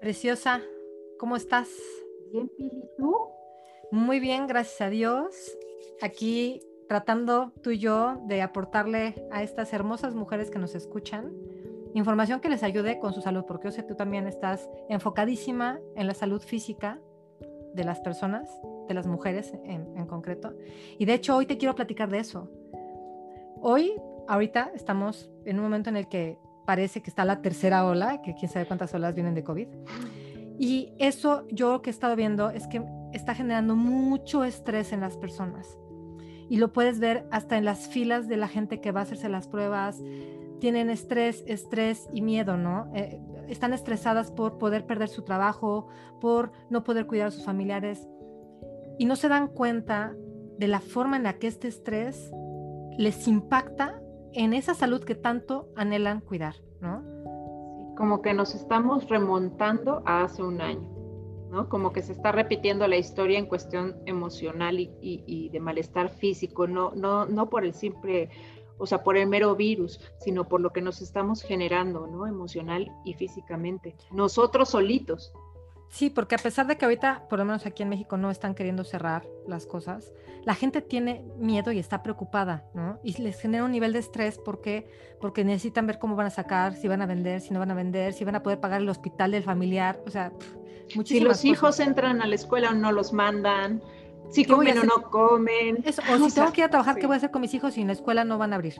Preciosa, ¿cómo estás? Bien, Pili, ¿tú? Muy bien, gracias a Dios. Aquí tratando tú y yo de aportarle a estas hermosas mujeres que nos escuchan información que les ayude con su salud, porque yo sé que tú también estás enfocadísima en la salud física de las personas, de las mujeres en, en concreto. Y de hecho hoy te quiero platicar de eso. Hoy, ahorita, estamos en un momento en el que parece que está la tercera ola, que quién sabe cuántas olas vienen de COVID. Y eso yo lo que he estado viendo es que está generando mucho estrés en las personas. Y lo puedes ver hasta en las filas de la gente que va a hacerse las pruebas. Tienen estrés, estrés y miedo, ¿no? Eh, están estresadas por poder perder su trabajo, por no poder cuidar a sus familiares. Y no se dan cuenta de la forma en la que este estrés les impacta en esa salud que tanto anhelan cuidar, ¿no? como que nos estamos remontando a hace un año, ¿no? Como que se está repitiendo la historia en cuestión emocional y, y de malestar físico, no, no, no por el simple, o sea, por el mero virus, sino por lo que nos estamos generando, ¿no? Emocional y físicamente, nosotros solitos. Sí, porque a pesar de que ahorita, por lo menos aquí en México, no están queriendo cerrar las cosas, la gente tiene miedo y está preocupada, ¿no? Y les genera un nivel de estrés porque, porque necesitan ver cómo van a sacar, si van a vender, si no van a vender, si van a poder pagar el hospital del familiar, o sea, muchísimas Si los hijos entran a la escuela o no los mandan, si comen o no comen. Eso, o, si tengo que ir a trabajar, ¿qué voy a hacer con mis hijos si en la escuela no van a abrir?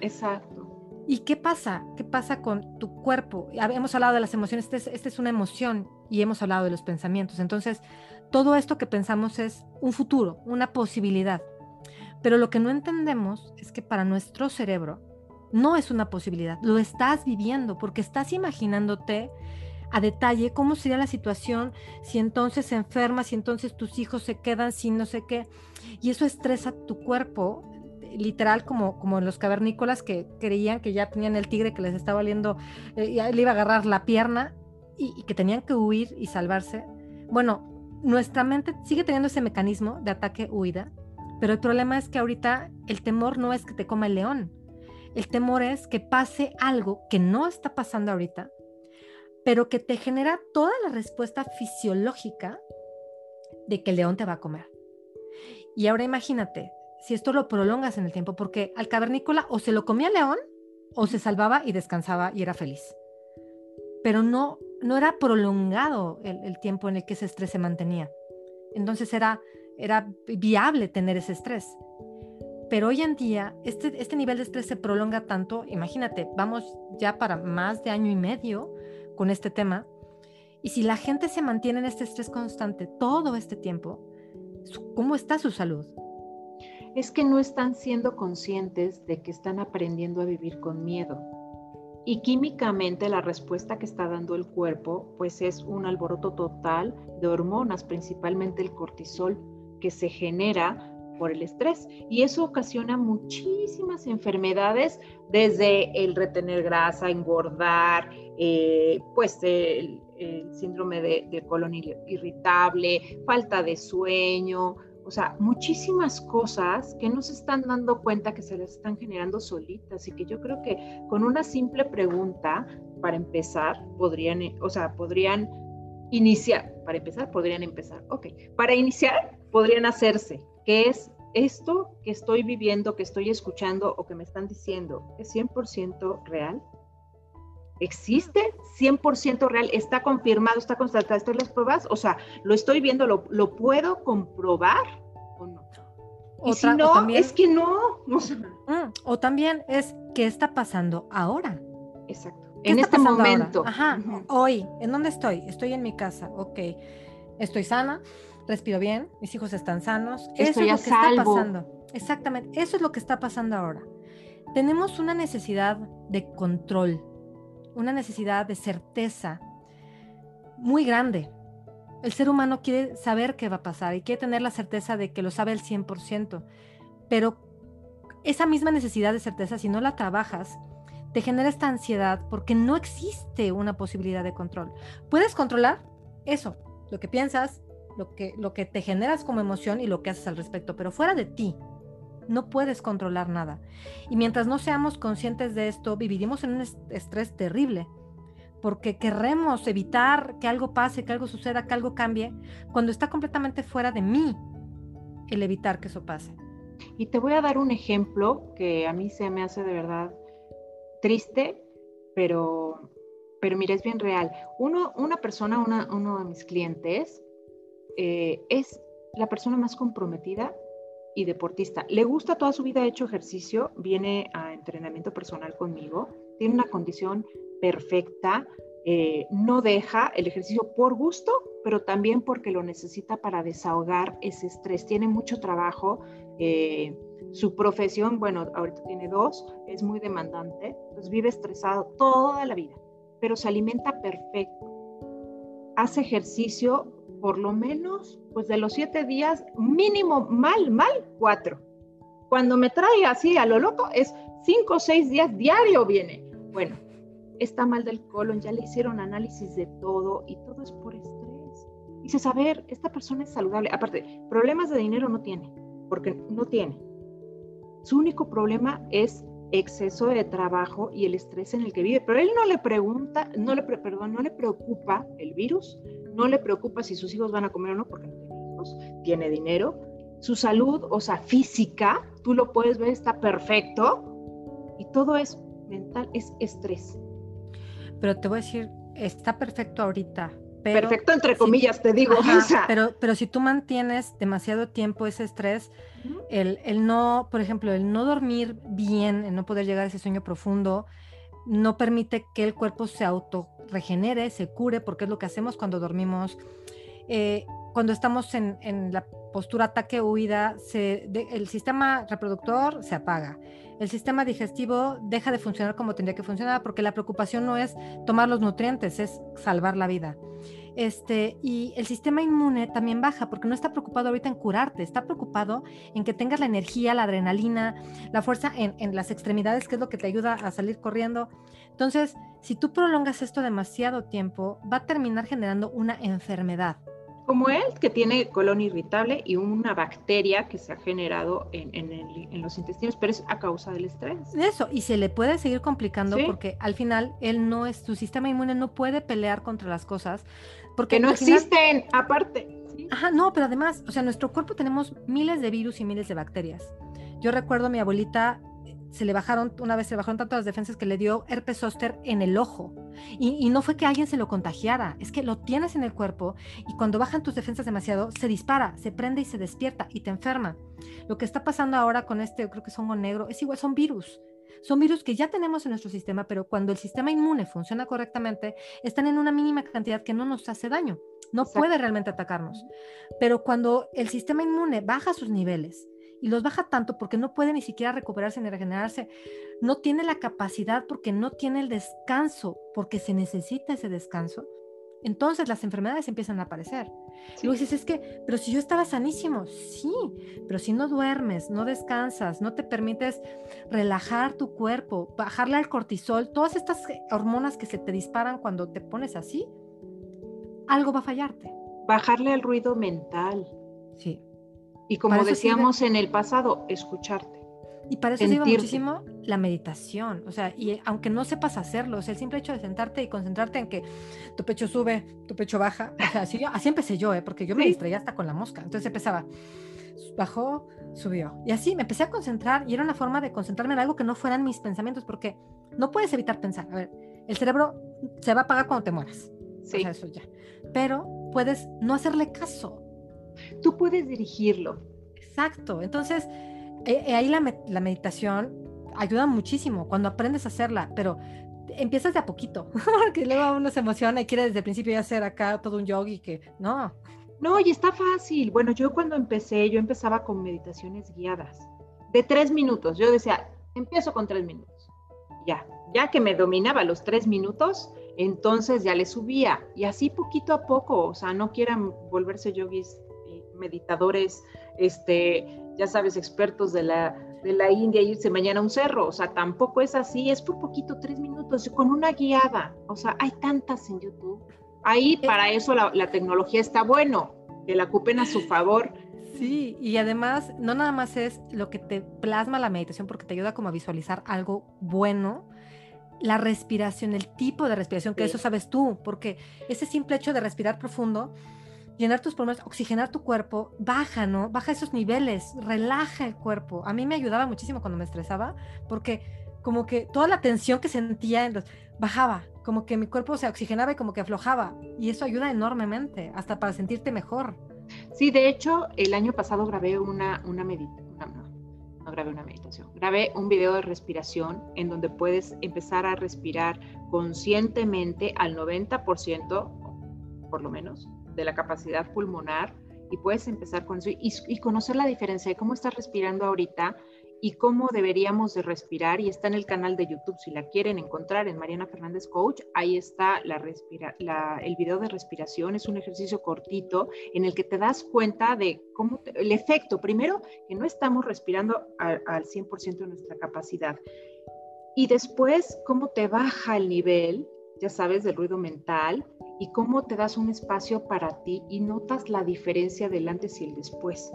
Exacto. ¿Y qué pasa? ¿Qué pasa con tu cuerpo? Hemos hablado de las emociones, esta es, este es, una emoción y hemos hablado de los pensamientos. Entonces, todo esto que pensamos es un futuro, una posibilidad. Pero lo que no entendemos es que para nuestro cerebro no es una posibilidad, lo estás viviendo porque estás imaginándote a detalle cómo sería la situación si entonces se enferma, si entonces tus hijos se quedan sin no sé qué. Y eso estresa tu cuerpo literal como, como los cavernícolas que creían que ya tenían el tigre que les estaba valiendo, eh, le iba a agarrar la pierna y, que tenían que huir y salvarse. Bueno, nuestra mente sigue teniendo ese mecanismo de ataque-huida, pero el problema es que ahorita el temor no es que te coma el león, el temor es que pase algo que no está pasando ahorita, pero que te genera toda la respuesta fisiológica de que el león te va a comer. Y ahora imagínate, si esto lo prolongas en el tiempo, porque al cavernícola o se lo comía el león o se salvaba y descansaba y era feliz. Pero no, no era prolongado el, tiempo en el que ese estrés se mantenía. Entonces era, viable tener ese estrés. Pero hoy en día este, este nivel de estrés se prolonga tanto, imagínate, vamos ya para más de año y medio con este tema, y si la gente se mantiene en este estrés constante todo este tiempo, ¿cómo está su salud? es que no están siendo conscientes de que están aprendiendo a vivir con miedo. Y químicamente la respuesta que está dando el cuerpo pues es un alboroto total de hormonas, principalmente el cortisol, que se genera por el estrés. Y eso ocasiona muchísimas enfermedades, desde el retener grasa, engordar, eh, pues el, síndrome de, de colon irritable, falta de sueño, o sea, muchísimas cosas que no se están dando cuenta que se las están generando solitas y que yo creo que con una simple pregunta, para empezar, podrían, o sea, podrían iniciar, para empezar, podrían empezar, ok, para iniciar, podrían hacerse, ¿qué es esto que estoy viviendo, que estoy escuchando o que me están diciendo? ¿Es 100% real? Existe 100% real, está confirmado, está constatado, ¿están las pruebas? O sea, lo estoy viendo, lo, lo puedo comprobar o no. Y si no, es que no. Mm, o también es, ¿qué está pasando ahora? Exacto. En este momento. Ajá. Hoy, ¿en dónde estoy? Estoy en mi casa. Ok. Estoy sana, respiro bien, mis hijos están sanos. Estoy Eso es lo que está pasando. Exactamente. Eso es lo que está pasando ahora. Tenemos una necesidad de control una necesidad de certeza muy grande. El ser humano quiere saber qué va a pasar y quiere tener la certeza de que lo sabe al 100%, pero esa misma necesidad de certeza, si no la trabajas, te genera esta ansiedad porque no existe una posibilidad de control. Puedes controlar eso, lo que piensas, lo que, lo que te generas como emoción y lo que haces al respecto, pero fuera de ti, no puedes controlar nada. Y mientras no seamos conscientes de esto, viviremos en un estrés terrible, porque queremos evitar que algo pase, que algo suceda, que algo cambie, cuando está completamente fuera de mí el evitar que eso pase. Y te voy a dar un ejemplo que a mí se me hace de verdad triste, pero, pero mira, es bien real. Uno, una persona, uno de mis clientes, eh, es la persona más comprometida y deportista. Le gusta toda su vida, ha hecho ejercicio, viene a entrenamiento personal conmigo, tiene una condición perfecta, eh, no deja el ejercicio por gusto, pero también porque lo necesita para desahogar ese estrés. Tiene mucho trabajo. Eh, su profesión, bueno, ahorita tiene dos, es muy demandante, entonces vive estresado toda la vida, pero se alimenta perfecto. Hace ejercicio por lo menos, pues de los siete días, mínimo mal, mal, cuatro. Cuando me trae así a lo loco, es cinco o seis días diario viene. Bueno, está mal del colon, ya le hicieron análisis de todo y todo es por estrés. Dices, a ver, esta persona es saludable. Aparte, problemas de dinero no tiene, porque no tiene. Su único problema es exceso de trabajo y el estrés en el que vive, pero él no le pregunta, no le, perdón, no le preocupa el virus, no le preocupa si sus hijos van a comer o no, porque no tiene hijos, tiene dinero, su salud, o sea, física, tú lo puedes ver, está perfecto, y todo es mental, es estrés. Pero te voy a decir, está perfecto ahorita. perfecto entre comillas, te digo. pero, pero si tú mantienes demasiado tiempo ese estrés, el, el, no, por ejemplo, el no dormir bien, el no poder llegar a ese sueño profundo, no permite que el cuerpo se auto regenere, se cure, porque es lo que hacemos cuando dormimos. Eh, cuando estamos en, en, la postura ataque-huida, el sistema reproductor se apaga el sistema digestivo deja de funcionar como tendría que funcionar, porque la preocupación no es tomar los nutrientes, es salvar la vida. Este, y el sistema inmune también baja porque no está preocupado ahorita en curarte, está preocupado en que tengas la energía, la adrenalina, la fuerza en, en las extremidades, que es lo que te ayuda a salir corriendo. Entonces, si tú prolongas esto demasiado tiempo, va a terminar generando una enfermedad como él, que tiene colon irritable y una bacteria que se ha generado en, los intestinos, pero es a causa del estrés. Eso, y se le puede seguir complicando porque al final él no es, su sistema inmune no puede pelear contra las cosas. Porque no existen, aparte. Ajá, no, pero además, o sea, en nuestro cuerpo tenemos miles de virus y miles de bacterias. Yo recuerdo a mi abuelita se le bajaron, una vez se le bajaron tanto las defensas que le dio herpes zóster en el ojo. Y, no fue que alguien se lo contagiara, es que lo tienes en el cuerpo y cuando bajan tus defensas demasiado, se dispara, se prende y se despierta y te enferma. Lo que está pasando ahora con este, creo que es hongo negro, es igual, son virus. Son virus que ya tenemos en nuestro sistema, pero cuando el sistema inmune funciona correctamente, están en una mínima cantidad que no nos hace daño, no puede realmente atacarnos. Pero cuando el sistema inmune baja sus niveles, y los baja tanto porque no puede ni siquiera recuperarse ni regenerarse. No tiene la capacidad porque no tiene el descanso, porque se necesita ese descanso. Entonces las enfermedades empiezan a aparecer. Y luego dices, es que, pero si yo estaba sanísimo, sí, pero si no duermes, no descansas, no te permites relajar tu cuerpo, bajarle al cortisol, todas estas hormonas que se te disparan cuando te pones así, algo va a fallarte. Bajarle el ruido mental. Sí. Y como decíamos en el pasado, escucharte. Y para eso sirve muchísimo la meditación. O sea, y aunque no sepas hacerlo, o sea, el simple hecho de sentarte y concentrarte en que tu pecho sube, tu pecho baja. O sea, así, así empecé yo, ¿eh? porque yo me distraía hasta con la mosca. Entonces empezaba, bajó, subió. Y así me empecé a concentrar y era una forma de concentrarme en algo que no fueran mis pensamientos, porque no puedes evitar pensar. A ver, el cerebro se va a apagar cuando te mueras. Sí. O sea, eso ya. Pero puedes no hacerle caso tú puedes dirigirlo. Exacto. Entonces, eh, eh, ahí la, meditación ayuda muchísimo cuando aprendes a hacerla, pero empiezas de a poquito, porque luego uno se emociona y quiere desde el principio ya hacer acá todo un yogi que no. No, y está fácil. Bueno, yo cuando empecé, yo empezaba con meditaciones guiadas de tres minutos. Yo decía, empiezo con tres minutos. Ya, ya que me dominaba los tres minutos, entonces ya le subía. Y así poquito a poco, o sea, no quieran volverse yogis meditadores, este, ya sabes, expertos de la, de la India, irse mañana a un cerro, o sea, tampoco es así, es por poquito, tres minutos, con una guiada, o sea, hay tantas en YouTube. Ahí para eso la, la tecnología está bueno, que la ocupen a su favor. Sí, y además no nada más es lo que te plasma la meditación porque te ayuda como a visualizar algo bueno, la respiración, el tipo de respiración, que eso sabes tú, porque ese simple hecho de respirar profundo, llenar tus pulmones, oxigenar tu cuerpo, baja, ¿no? Baja esos niveles, relaja el cuerpo. A mí me ayudaba muchísimo cuando me estresaba, porque como que toda la tensión que sentía en bajaba, como que mi cuerpo se oxigenaba y como que aflojaba. Y eso ayuda enormemente, hasta para sentirte mejor. Sí, de hecho, el año pasado grabé una, una meditación, no, grabé una meditación, grabé un video de respiración en donde puedes empezar a respirar conscientemente al 90%, por lo menos, de la capacidad pulmonar y puedes empezar con eso y, conocer la diferencia de cómo estás respirando ahorita y cómo deberíamos de respirar. Y está en el canal de YouTube, si la quieren encontrar en Mariana Fernández Coach, ahí está la respira el video de respiración. Es un ejercicio cortito en el que te das cuenta de cómo el efecto, primero, que no estamos respirando al, al 100% de nuestra capacidad. Y después, cómo te baja el nivel, ya sabes, del ruido mental y cómo te das un espacio para ti y notas la diferencia del antes y el después.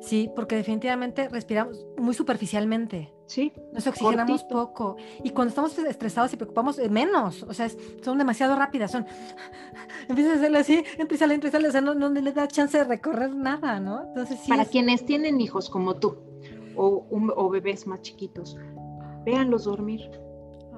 Sí, porque definitivamente respiramos muy superficialmente. Sí. Nos oxigenamos poco. Y cuando estamos estresados y preocupamos, eh, menos. O sea, son demasiado rápidas. Son. Empiezas a hacerlo así, empieza a entrar, o sea, no, le da chance de recorrer nada, ¿no? Entonces, sí. Para quienes tienen hijos como tú o, o bebés más chiquitos, véanlos dormir.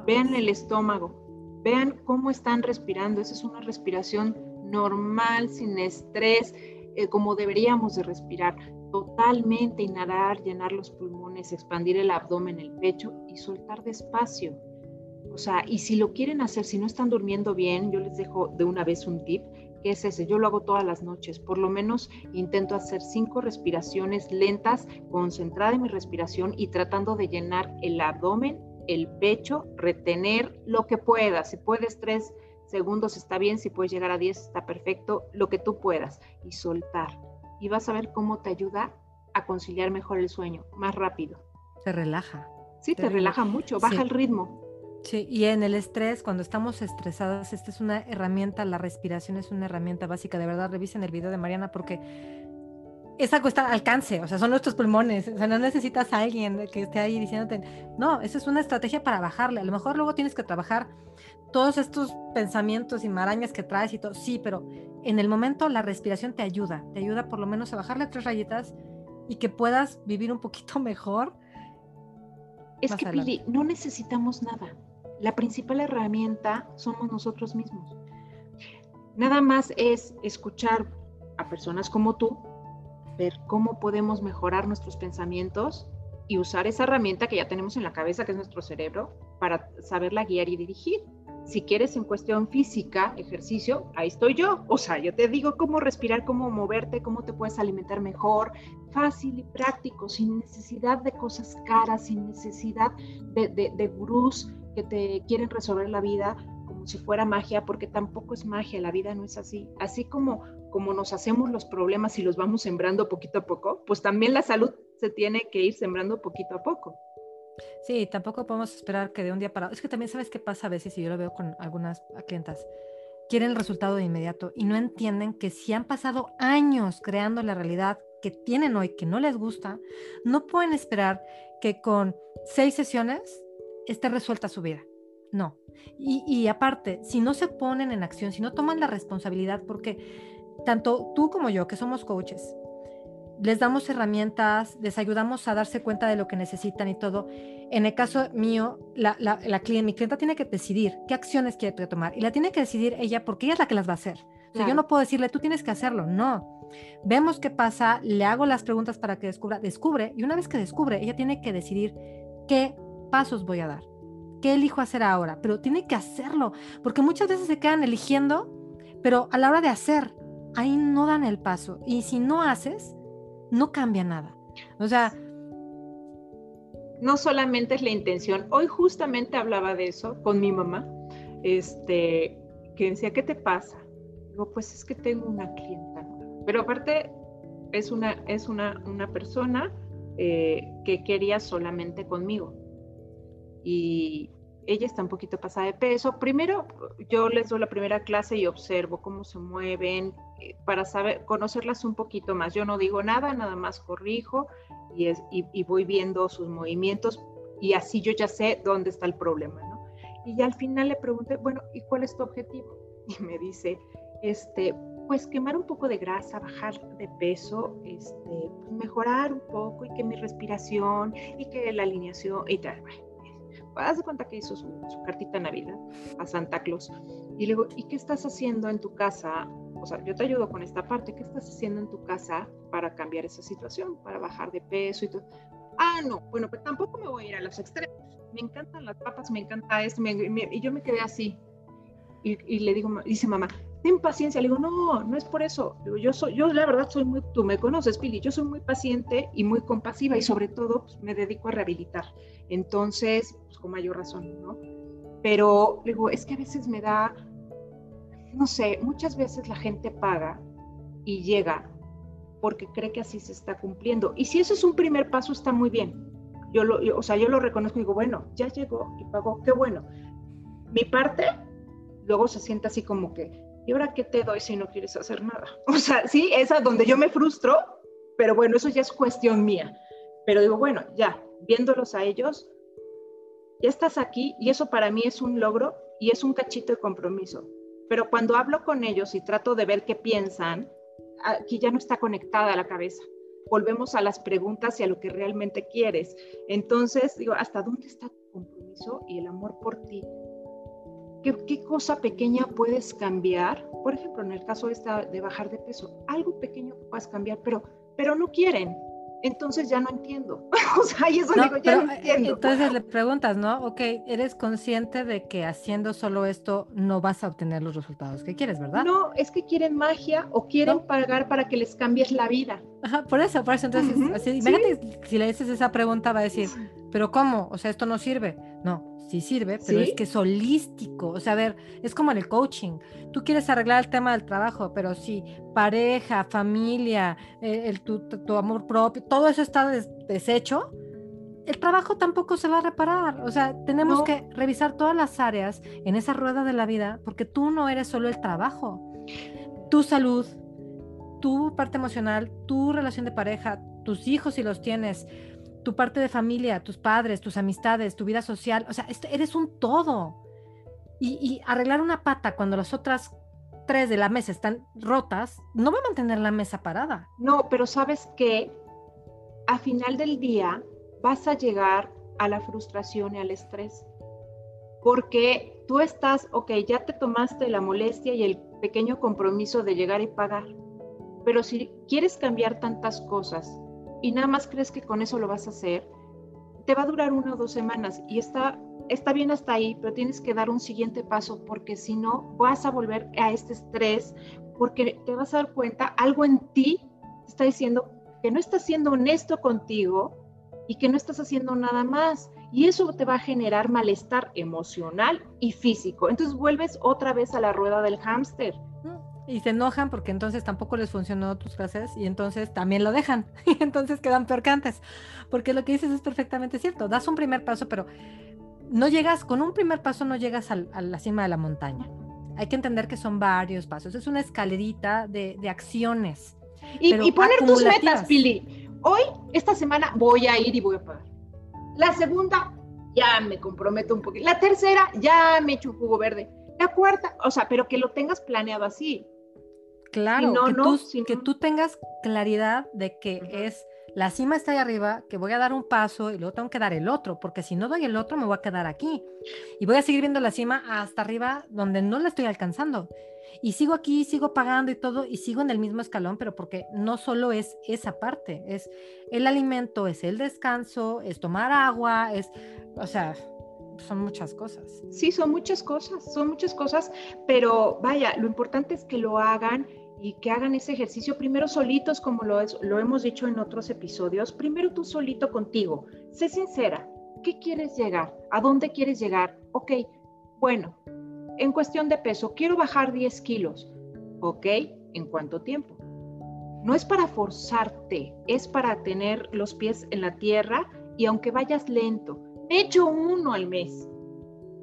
Vean el estómago. Vean cómo están respirando. Esa es una respiración normal, sin estrés, eh, como deberíamos de respirar totalmente inhalar, llenar los pulmones, expandir el abdomen, el pecho y soltar despacio. O sea, y si lo quieren hacer, si no están durmiendo bien, yo les dejo de una vez un tip, que es ese, yo lo hago todas las noches, por lo menos intento hacer cinco respiraciones lentas, concentrada en mi respiración y tratando de llenar el abdomen, el pecho, retener lo que puedas, si puedes tres segundos está bien, si puedes llegar a diez está perfecto, lo que tú puedas y soltar y vas a ver cómo te ayuda a conciliar mejor el sueño, más rápido. Te relaja. Sí, te, relaja mucho, baja el ritmo. Sí, y en el estrés, cuando estamos estresadas, esta es una herramienta, la respiración es una herramienta básica. De verdad, revisen el video de Mariana porque es algo está al alcance, o sea, son nuestros pulmones, o sea, no necesitas a alguien que esté ahí diciéndote, no, esa es una estrategia para bajarle. A lo mejor luego tienes que trabajar todos estos pensamientos y marañas que traes y todo, sí, pero en el momento la respiración te ayuda, te ayuda por lo menos a bajarle tres rayitas y que puedas vivir un poquito mejor. Es que, Pili, no necesitamos nada. La principal herramienta somos nosotros mismos. Nada más es escuchar a personas como tú, ver cómo podemos mejorar nuestros pensamientos y usar esa herramienta que ya tenemos en la cabeza, que es nuestro cerebro, para saberla guiar y dirigir. Si quieres en cuestión física, ejercicio, ahí estoy yo. O sea, yo te digo cómo respirar, cómo moverte, cómo te puedes alimentar mejor, fácil y práctico, sin necesidad de cosas caras, sin necesidad de, de, gurús que te quieren resolver la vida como si fuera magia, porque tampoco es magia, la vida no es así. Así como, como nos hacemos los problemas y los vamos sembrando poquito a poco, pues también la salud se tiene que ir sembrando poquito a poco. Sí, tampoco podemos esperar que de un día para... Es que también sabes qué pasa a veces, y yo lo veo con algunas clientas, quieren el resultado de inmediato y no entienden que si han pasado años creando la realidad que tienen hoy, que no les gusta, no pueden esperar que con seis sesiones esté resuelta su vida. No. Y, y aparte, si no se ponen en acción, si no toman la responsabilidad, porque tanto tú como yo, que somos coaches, les damos herramientas, les ayudamos a darse cuenta de lo que necesitan y todo. En el caso mío, la, la, cliente, mi clienta tiene que decidir qué acciones quiere tomar y la tiene que decidir ella porque ella es la que las va a hacer. yo no puedo decirle, tú tienes que hacerlo, no. Vemos qué pasa, le hago las preguntas para que descubra, descubre y una vez que descubre, ella tiene que decidir qué pasos voy a dar, qué elijo hacer ahora, pero tiene que hacerlo, porque muchas veces se quedan eligiendo, pero a la hora de hacer, ahí no dan el paso. Y si no haces, no cambia nada. O sea... No solamente es la intención. Hoy justamente hablaba de eso con mi mamá, este, que decía, ¿qué te pasa? Digo, pues es que tengo una clienta Pero aparte es una, es una, una persona eh, que quería solamente conmigo. Y ella está un poquito pasada de peso. Primero, yo les doy la primera clase y observo cómo se mueven, para saber, conocerlas un poquito más. Yo no digo nada, nada más corrijo y, es, y, voy viendo sus movimientos y así yo ya sé dónde está el problema, ¿no? Y al final le pregunté, bueno, ¿y cuál es tu objetivo? Y me dice, este, pues quemar un poco de grasa, bajar de peso, este, pues mejorar un poco y que mi respiración y que la alineación y tal. Pues, haz de cuenta que hizo su, su, cartita Navidad a Santa Claus. Y le digo, ¿y qué estás haciendo en tu casa? O sea, yo te ayudo con esta parte. ¿Qué estás haciendo en tu casa para cambiar esa situación, para bajar de peso y todo? Ah, no, bueno, pues tampoco me voy a ir a los extremos. Me encantan las papas, me encanta esto. y yo me quedé así. Y, y, le digo, dice mamá, ten paciencia. Le digo, no, no es por eso. yo, soy, yo la verdad soy muy, tú me conoces, Pili, yo soy muy paciente y muy compasiva y sobre todo pues, me dedico a rehabilitar. Entonces, pues con mayor razón, ¿no? Pero le digo, es que a veces me da, no sé, muchas veces la gente paga y llega porque cree que así se está cumpliendo. Y si eso es un primer paso, está muy bien. Yo lo, o sea, yo lo reconozco y digo, bueno, ya llegó y pagó, qué bueno. Mi parte, luego se siente así como que, ¿y ahora qué te doy si no quieres hacer nada? O sea, sí, esa donde yo me frustro, pero bueno, eso ya es cuestión mía. Pero digo, bueno, ya, viéndolos a ellos, ya estás aquí y eso para mí es un logro y es un cachito de compromiso. Pero cuando hablo con ellos y trato de ver qué piensan, aquí ya no está conectada la cabeza. Volvemos a las preguntas y a lo que realmente quieres. Entonces, digo, ¿hasta dónde está tu compromiso y el amor por ti? ¿Qué, cosa pequeña puedes cambiar? Por ejemplo, en el caso de bajar de peso, algo pequeño que puedas cambiar, pero, pero no quieren. Entonces ya no entiendo. o sea, ahí eso digo, ya no eh, entiendo. Entonces le preguntas, ¿no? Ok, eres consciente de que haciendo solo esto no vas a obtener los resultados que quieres, ¿verdad? No, es que quieren magia o quieren pagar para que les cambies la vida. Ajá, por eso, por eso. Entonces, así, imagínate si le dices esa pregunta, va a decir, ¿pero cómo? O sea, esto no sirve. No, sí sirve, pero es que es holístico. O sea, a ver, es como en el coaching. Tú quieres arreglar el tema del trabajo, pero si pareja, familia, eh, el, tu, amor propio, todo eso está deshecho, el trabajo tampoco se va a reparar. O sea, tenemos que revisar todas las áreas en esa rueda de la vida, porque tú no eres solo el trabajo. Tu salud, tu parte emocional, tu relación de pareja, tus hijos si los tienes, tu parte de familia, tus padres, tus amistades, tu vida social, o sea, eres un todo. Y, arreglar una pata cuando las otras tres de la mesa están rotas, no va a mantener la mesa parada. No, pero sabes que a final del día vas a llegar a la frustración y al estrés. Porque tú estás, ok, ya te tomaste la molestia y el pequeño compromiso de llegar y pagar. Pero si quieres cambiar tantas cosas y nada más crees que con eso lo vas a hacer, te va a durar una o dos semanas y está, está bien hasta ahí, pero tienes que dar un siguiente paso porque si no vas a volver a este estrés porque te vas a dar cuenta, algo en ti está diciendo que no estás siendo honesto contigo y que no estás haciendo nada más. Y eso te va a generar malestar emocional y físico. Entonces vuelves otra vez a la rueda del hámster y se enojan porque entonces tampoco les funcionó tus frases y entonces también lo dejan y entonces quedan peor que antes. Porque lo que dices es perfectamente cierto, das un primer paso, pero no llegas, con un primer paso no llegas a la cima de la montaña. Hay que entender que son varios pasos, es una escalerita de, acciones. Y, y poner tus metas, Pili. Hoy, esta semana, voy a ir y voy a pagar. La segunda, ya me comprometo un poquito. La tercera, ya me echo jugo verde. La cuarta, o sea, pero que lo tengas planeado así. Claro, que, tú, que tú tengas claridad de que es la cima está ahí arriba, que voy a dar un paso y luego tengo que dar el otro, porque si no doy el otro me voy a quedar aquí y voy a seguir viendo la cima hasta arriba donde no la estoy alcanzando. Y sigo aquí, sigo pagando y todo, y sigo en el mismo escalón, pero porque no solo es esa parte, es el alimento, es el descanso, es tomar agua, es, o sea, son muchas cosas. Sí, son muchas cosas, son muchas cosas, pero vaya, lo importante es que lo hagan y que hagan ese ejercicio primero solitos, como lo, hemos dicho en otros episodios, primero tú solito contigo, sé sincera, ¿qué quieres llegar? ¿A dónde quieres llegar? Ok, bueno, en cuestión de peso, quiero bajar 10 kilos, ok, ¿en cuánto tiempo? No es para forzarte, es para tener los pies en la tierra y aunque vayas lento, he hecho uno al mes.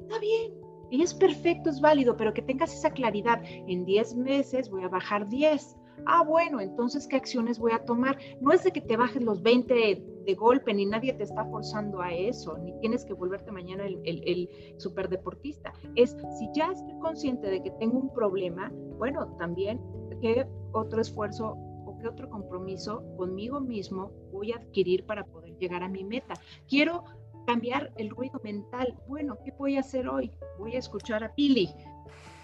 Está bien, y es perfecto, es válido, pero que tengas esa claridad. En 10 meses voy a bajar 10. Ah, bueno, entonces, ¿qué acciones voy a tomar? No es de que te bajes los 20 de golpe, ni nadie te está forzando a eso, ni tienes que volverte mañana el, el, superdeportista. Es, si ya estoy consciente de que tengo un problema, bueno, también, ¿qué otro esfuerzo o qué otro compromiso conmigo mismo voy a adquirir para poder llegar a mi meta? Quiero cambiar el ruido mental. Bueno, ¿qué voy a hacer hoy? Voy a escuchar a Pili.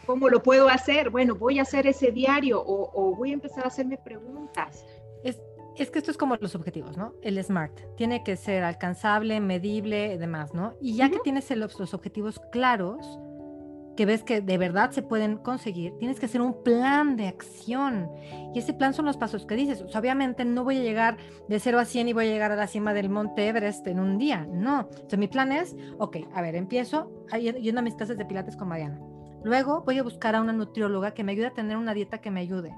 ¿Cómo lo puedo hacer? Bueno, voy a hacer ese diario o, voy a empezar a hacerme preguntas. Es, es, que esto es como los objetivos, ¿no? El SMART. Tiene que ser alcanzable, medible demás, ¿no? Y ya que tienes los, los objetivos claros, que ves que de verdad se pueden conseguir, tienes que hacer un plan de acción. Y ese plan son los pasos que dices. obviamente no voy a llegar de 0 a 100 y voy a llegar a la cima del Monte Everest en un día. No. Entonces mi plan es, ok, a ver, empiezo yendo a mis clases de pilates con Mariana. Luego voy a buscar a una nutrióloga que me ayude a tener una dieta que me ayude.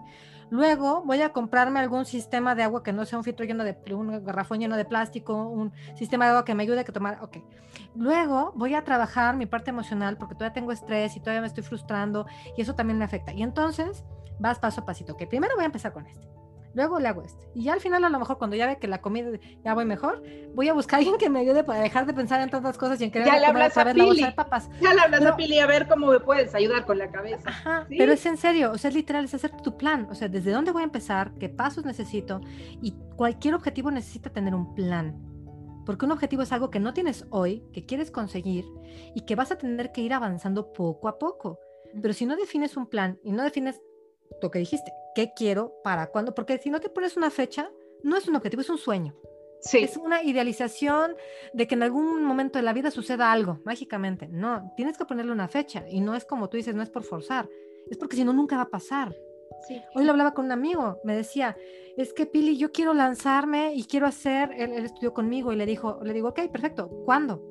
Luego voy a comprarme algún sistema de agua que no sea un filtro lleno de un garrafón lleno de plástico, un sistema de agua que me ayude a tomar. Ok. Luego voy a trabajar mi parte emocional porque todavía tengo estrés y todavía me estoy frustrando y eso también me afecta. Y entonces vas paso a pasito. Primero voy a empezar con este luego le hago este. Y ya al final, a lo mejor, cuando ya ve que la comida ya voy mejor, voy a buscar a alguien que me ayude para dejar de pensar en tantas cosas y en querer ya le hablas a Pili. papas. Ya le hablas a Pili a ver cómo me puedes ayudar con la cabeza. Ajá, pero es en serio, o sea, es literal, es hacer tu plan. O sea, desde dónde voy a empezar, qué pasos necesito. Y cualquier objetivo necesita tener un plan. Porque un objetivo es algo que no tienes hoy, que quieres conseguir y que vas a tener que ir avanzando poco a poco. Pero si no defines un plan y no defines lo que dijiste, ¿qué quiero para cuándo? Porque si no te pones una fecha, no es un objetivo, es un sueño. Sí. Es una idealización de que en algún momento de la vida suceda algo mágicamente. No, tienes que ponerle una fecha y no es como tú dices, no es por forzar, es porque si no, nunca va a pasar. Sí. Hoy lo hablaba con un amigo, me decía, es que Pili, yo quiero lanzarme y quiero hacer el, el estudio conmigo y le dijo, le digo, ok, perfecto, ¿cuándo?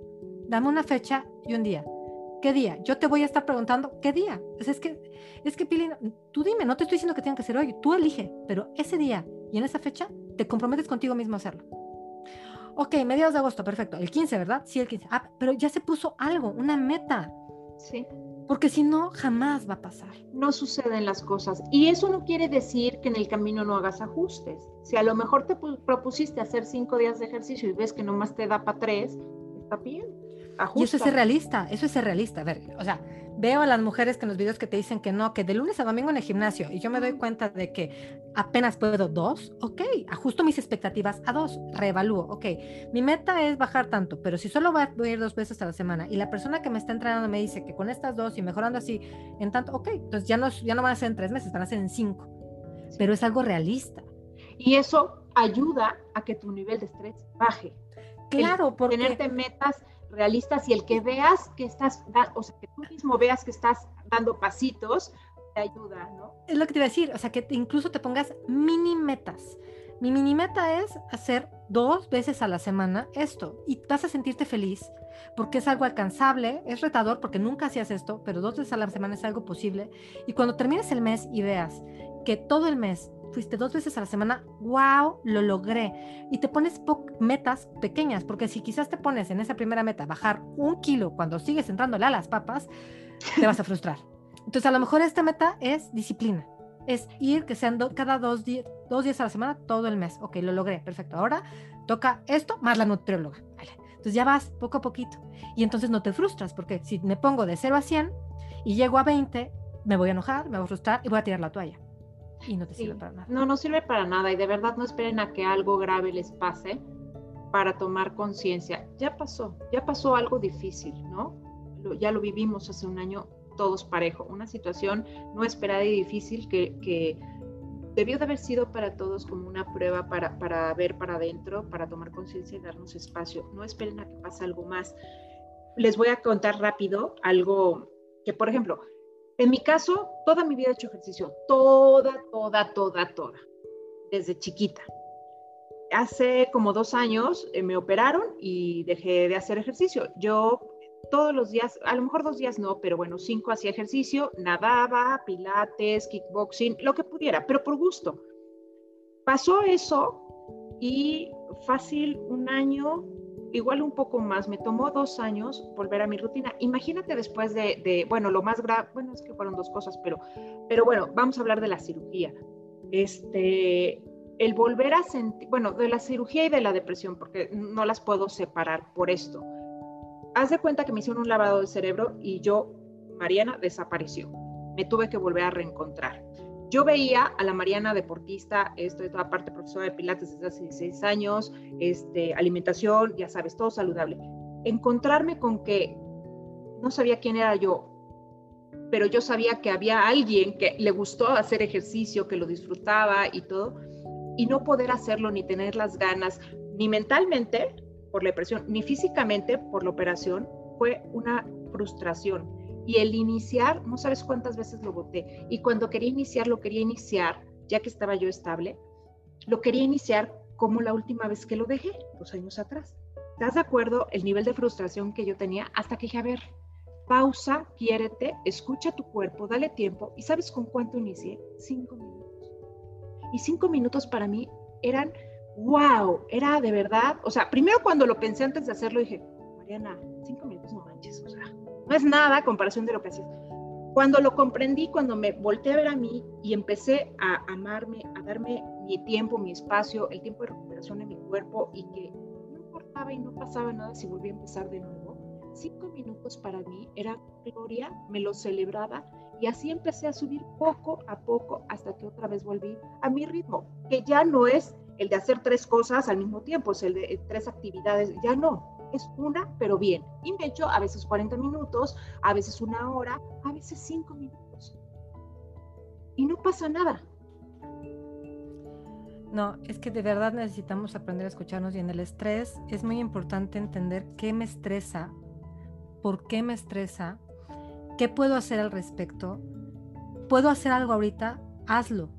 Dame una fecha y un día. ¿Qué día? Yo te voy a estar preguntando, ¿qué día? es que, es que Pili, tú dime, no te estoy diciendo que tenga que ser hoy, tú elige, pero ese día y en esa fecha te comprometes contigo mismo a hacerlo. Ok, mediados de agosto, perfecto. El 15, ¿verdad? Sí, el 15. Ah, pero ya se puso algo, una meta. Sí. Porque si no, jamás va a pasar. No suceden las cosas. Y eso no quiere decir que en el camino no hagas ajustes. Si a lo mejor te propusiste hacer cinco días de ejercicio y ves que nomás te da para tres, está bien y eso es ser realista, eso es ser realista. A ver, o sea, veo a las mujeres que en los videos que te dicen que no, que de lunes a domingo en el gimnasio y yo me doy cuenta de que apenas puedo dos, ok, ajusto mis expectativas a dos, reevalúo, ok, mi meta es bajar tanto, pero si solo voy a ir dos veces a la semana y la persona que me está entrenando me dice que con estas dos y mejorando así en tanto, ok, entonces ya no, ya no van a ser en tres meses, van a ser en cinco, pero es algo realista. Y eso ayuda a que tu nivel de estrés baje. Claro, porque... Tenerte metas realistas y el que veas que estás, o sea, que tú mismo veas que estás dando pasitos, te ayuda, ¿no? Es lo que te iba a decir, o sea, que incluso te pongas mini metas. Mi mini meta es hacer dos veces a la semana esto y vas a sentirte feliz porque es algo alcanzable, es retador porque nunca hacías esto, pero dos veces a la semana es algo posible. Y cuando termines el mes y veas que todo el mes fuiste dos veces a la semana, wow, lo logré. Y te pones metas pequeñas, porque si quizás te pones en esa primera meta bajar un kilo cuando sigues entrándole a las papas, te vas a frustrar. Entonces a lo mejor esta meta es disciplina, es ir que sean cada dos, dos días a la semana todo el mes. Ok, lo logré, perfecto. Ahora toca esto más la nutrióloga. Entonces ya vas poco a poquito. Y entonces no te frustras, porque si me pongo de 0 a 100 y llego a 20, me voy a enojar, me voy a frustrar y voy a tirar la toalla y no te sirve para nada. No, no sirve para nada y de verdad no esperen a que algo grave les pase para tomar conciencia. Ya pasó, ya pasó algo difícil, ¿no? ya lo vivimos hace un año todos parejo, una situación no esperada y difícil que, que debió de haber sido para todos como una prueba para, para ver para adentro, para tomar conciencia y darnos espacio. No esperen a que pase algo más. Les voy a contar rápido algo que, por ejemplo, en mi caso, toda mi vida he hecho ejercicio, toda, toda, toda, toda, desde chiquita. Hace como dos años eh, me operaron y dejé de hacer ejercicio. Yo todos los días, a lo mejor dos días no, pero bueno, cinco hacía ejercicio, nadaba, pilates, kickboxing, lo que pudiera, pero por gusto. Pasó eso y fácil un año igual un poco más, me tomó dos años volver a mi rutina. Imagínate después de, bueno, lo más grave, bueno, es que fueron dos cosas, pero, pero bueno, vamos a hablar de la cirugía. este, el volver a sentir, bueno, de la cirugía y de la depresión, porque no las puedo separar por esto. Haz de cuenta que me hicieron un lavado de cerebro y yo, Mariana, desapareció. Me tuve que volver a reencontrar. Yo veía a la Mariana deportista, estoy toda parte profesora de Pilates desde hace 16 años, este, alimentación, ya sabes, todo saludable. Encontrarme con que no sabía quién era yo, pero yo sabía que había alguien que le gustó hacer ejercicio, que lo disfrutaba y todo, y no poder hacerlo ni tener las ganas, ni mentalmente por la depresión, ni físicamente por la operación, fue una frustración. Y el iniciar, no sabes cuántas veces lo voté, y cuando quería iniciar, lo quería iniciar, ya que estaba yo estable, lo quería iniciar como la última vez que lo dejé, dos años atrás. ¿Estás de acuerdo el nivel de frustración que yo tenía hasta que dije, a ver, pausa, quiérete, escucha tu cuerpo, dale tiempo. ¿Y sabes con cuánto inicié? Cinco minutos. Y cinco minutos para mí eran, wow, era de verdad. O sea, primero cuando lo pensé antes de hacerlo dije, Mariana, cinco minutos no no es nada comparación de lo que hacías. Cuando lo comprendí, cuando me volteé a ver a mí y empecé a amarme, a darme mi tiempo, mi espacio, el tiempo de recuperación de mi cuerpo y que no importaba y no pasaba nada si volvía a empezar de nuevo cinco minutos para mí era gloria, me lo celebraba y así empecé a subir poco a poco hasta que otra vez volví a mi ritmo, que ya no es el de hacer tres cosas al mismo tiempo, es el de eh, tres actividades, ya no, es una, pero bien. Y me echo a veces 40 minutos, a veces una hora, a veces cinco minutos. Y no pasa nada. No, es que de verdad necesitamos aprender a escucharnos y en el estrés es muy importante entender qué me estresa por qué me estresa, qué puedo hacer al respecto. ¿Puedo hacer algo ahorita? Hazlo.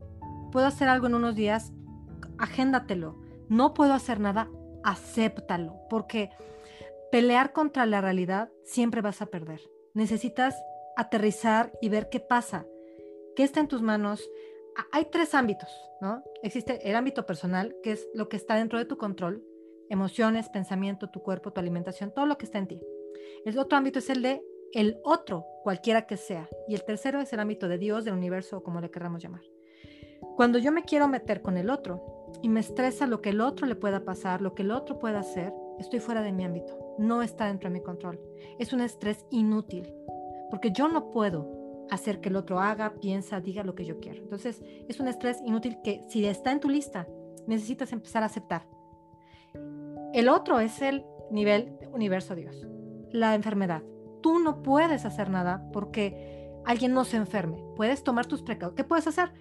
¿Puedo hacer algo en unos días? Agéndatelo. No puedo hacer nada, acéptalo, porque pelear contra la realidad siempre vas a perder. Necesitas aterrizar y ver qué pasa, qué está en tus manos. Hay tres ámbitos, ¿no? Existe el ámbito personal, que es lo que está dentro de tu control, emociones, pensamiento, tu cuerpo, tu alimentación, todo lo que está en ti. El otro ámbito es el de el otro, cualquiera que sea. Y el tercero es el ámbito de Dios, del universo, como le queramos llamar. Cuando yo me quiero meter con el otro y me estresa lo que el otro le pueda pasar, lo que el otro pueda hacer, estoy fuera de mi ámbito. No está dentro de mi control. Es un estrés inútil, porque yo no puedo hacer que el otro haga, piensa, diga lo que yo quiero. Entonces, es un estrés inútil que si está en tu lista, necesitas empezar a aceptar. El otro es el nivel universo Dios la enfermedad. Tú no puedes hacer nada porque alguien no se enferme. Puedes tomar tus precauciones. ¿Qué puedes hacer?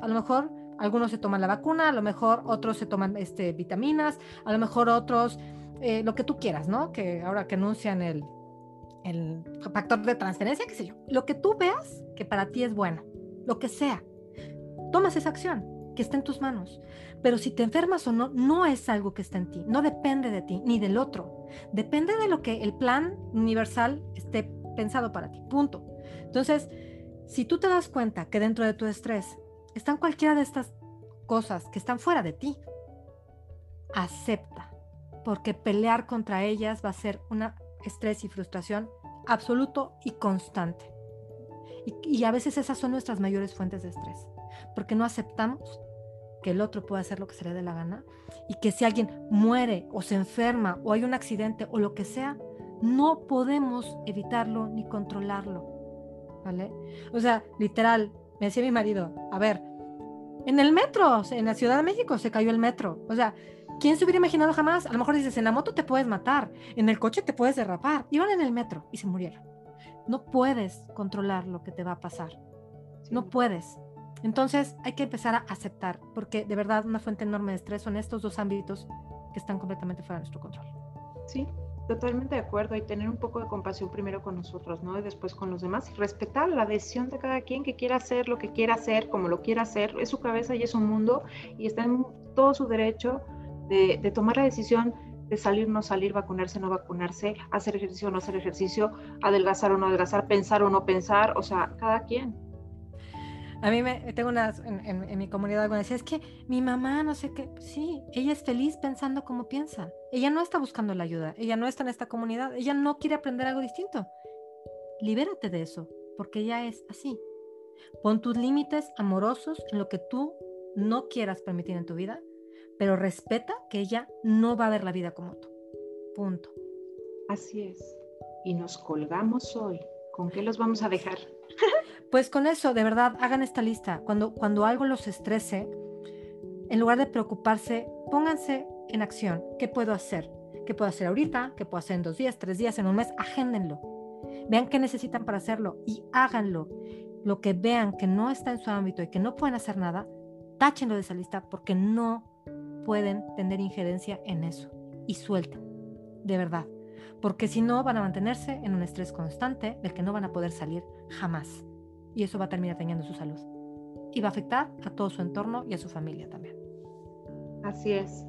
A lo mejor algunos se toman la vacuna, a lo mejor otros se toman este, vitaminas, a lo mejor otros eh, lo que tú quieras, ¿no? Que ahora que anuncian el, el factor de transferencia, qué sé yo. Lo que tú veas que para ti es bueno, lo que sea, tomas esa acción que está en tus manos. Pero si te enfermas o no, no es algo que está en ti, no depende de ti ni del otro. Depende de lo que el plan universal esté pensado para ti. Punto. Entonces, si tú te das cuenta que dentro de tu estrés están cualquiera de estas cosas que están fuera de ti, acepta, porque pelear contra ellas va a ser una estrés y frustración absoluto y constante. Y, a veces esas son nuestras mayores fuentes de estrés, porque no aceptamos que el otro puede hacer lo que se le dé la gana y que si alguien muere o se enferma o hay un accidente o lo que sea, no podemos evitarlo ni controlarlo. ¿Vale? O sea, literal, me decía mi marido, a ver, en el metro, en la Ciudad de México se cayó el metro. O sea, ¿quién se hubiera imaginado jamás? A lo mejor dices, en la moto te puedes matar, en el coche te puedes derrapar. Iban en el metro y se murieron. No puedes controlar lo que te va a pasar. No puedes. Entonces hay que empezar a aceptar, porque de verdad una fuente enorme de estrés son estos dos ámbitos que están completamente fuera de nuestro control. Sí, totalmente de acuerdo y tener un poco de compasión primero con nosotros, ¿no? Y después con los demás y respetar la decisión de cada quien que quiera hacer lo que quiera hacer, como lo quiera hacer, es su cabeza y es su mundo y está en todo su derecho de, de tomar la decisión de salir, no salir, vacunarse, no vacunarse, hacer ejercicio o no hacer ejercicio, adelgazar o no adelgazar, pensar o no pensar, o sea, cada quien. A mí me tengo una en, mi comunidad alguna decía, es que mi mamá no sé qué, sí, ella es feliz pensando como piensa. Ella no está buscando la ayuda, ella no está en esta comunidad, ella no quiere aprender algo distinto. Libérate de eso, porque ella es así. Pon tus límites amorosos en lo que tú no quieras permitir en tu vida, pero respeta que ella no va a ver la vida como tú. Punto. Así es. Y nos colgamos hoy. ¿Con qué los vamos a dejar? Pues con eso, de verdad, hagan esta lista. Cuando, cuando algo los estrese, en lugar de preocuparse, pónganse en acción. ¿Qué puedo hacer? ¿Qué puedo hacer ahorita? ¿Qué puedo hacer en dos días, tres días, en un mes? Agéndenlo. Vean qué necesitan para hacerlo y háganlo. Lo que vean que no está en su ámbito y que no pueden hacer nada, táchenlo de esa lista porque no pueden tener injerencia en eso. Y suelten, de verdad. Porque si no, van a mantenerse en un estrés constante del que no van a poder salir jamás. Y eso va a terminar dañando su salud. Y va a afectar a todo su entorno y a su familia también. Así es.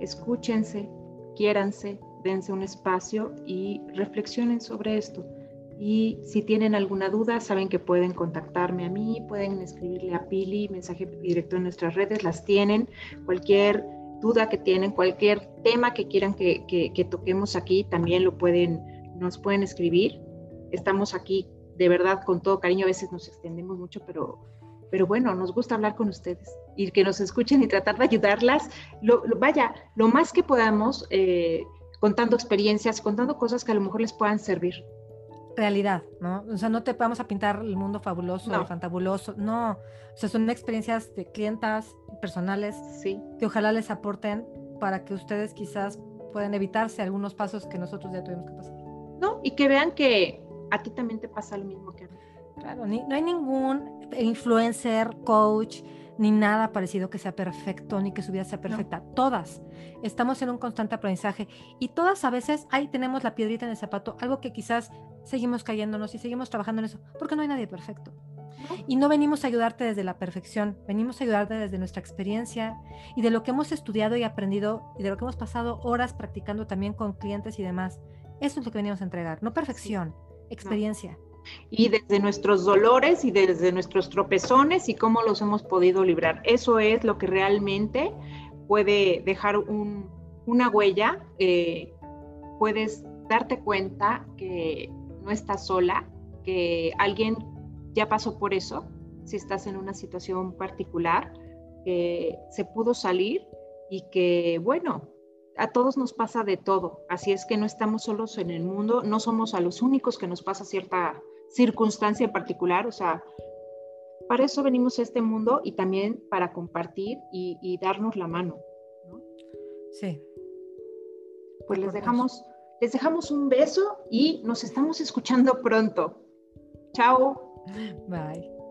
Escúchense, quiéranse, dense un espacio y reflexionen sobre esto. Y si tienen alguna duda, saben que pueden contactarme a mí, pueden escribirle a Pili, mensaje directo en nuestras redes, las tienen. Cualquier duda que tienen, cualquier tema que quieran que, que, toquemos aquí, también lo pueden, nos pueden escribir. Estamos aquí de verdad con todo cariño, a veces nos extendemos mucho, pero, pero bueno, nos gusta hablar con ustedes y que nos escuchen y tratar de ayudarlas. Vaya, lo más que podamos, eh, contando experiencias, contando cosas que a lo mejor les puedan servir. Realidad, ¿no? O sea, no te vamos a pintar el mundo fabuloso, no. fantabuloso, no. O sea, son experiencias de clientas personales sí. que ojalá les aporten para que ustedes quizás puedan evitarse algunos pasos que nosotros ya tuvimos que pasar. No, y que vean que a ti también te pasa lo mismo que a mí. Claro, no hay ningún influencer, coach, ni nada parecido que sea perfecto, ni que su vida sea perfecta. Todas estamos en un constante aprendizaje y todas a veces ahí tenemos la piedrita en el zapato, algo que quizás seguimos cayéndonos y seguimos trabajando en eso, porque no hay nadie perfecto. Y no venimos a ayudarte desde la perfección, venimos a ayudarte desde nuestra experiencia y de lo que hemos estudiado y aprendido y de lo que hemos pasado horas practicando también con clientes y demás. Eso es lo que venimos a entregar, no perfección, experiencia y desde nuestros dolores y desde nuestros tropezones y cómo los hemos podido librar. Eso es lo que realmente puede dejar una huella. Eh, puedes darte cuenta que no estás sola, que alguien ya pasó por eso, si estás en una situación particular, que se pudo salir y que, bueno, a todos nos pasa de todo, así es que no estamos solos en el mundo, no somos a los únicos que nos pasa cierta circunstancia en particular, o sea, para eso venimos a este mundo y también para compartir y, darnos la mano. ¿no? Sí. Pues les dejamos, les dejamos un beso y nos estamos escuchando pronto. Chao. Bye.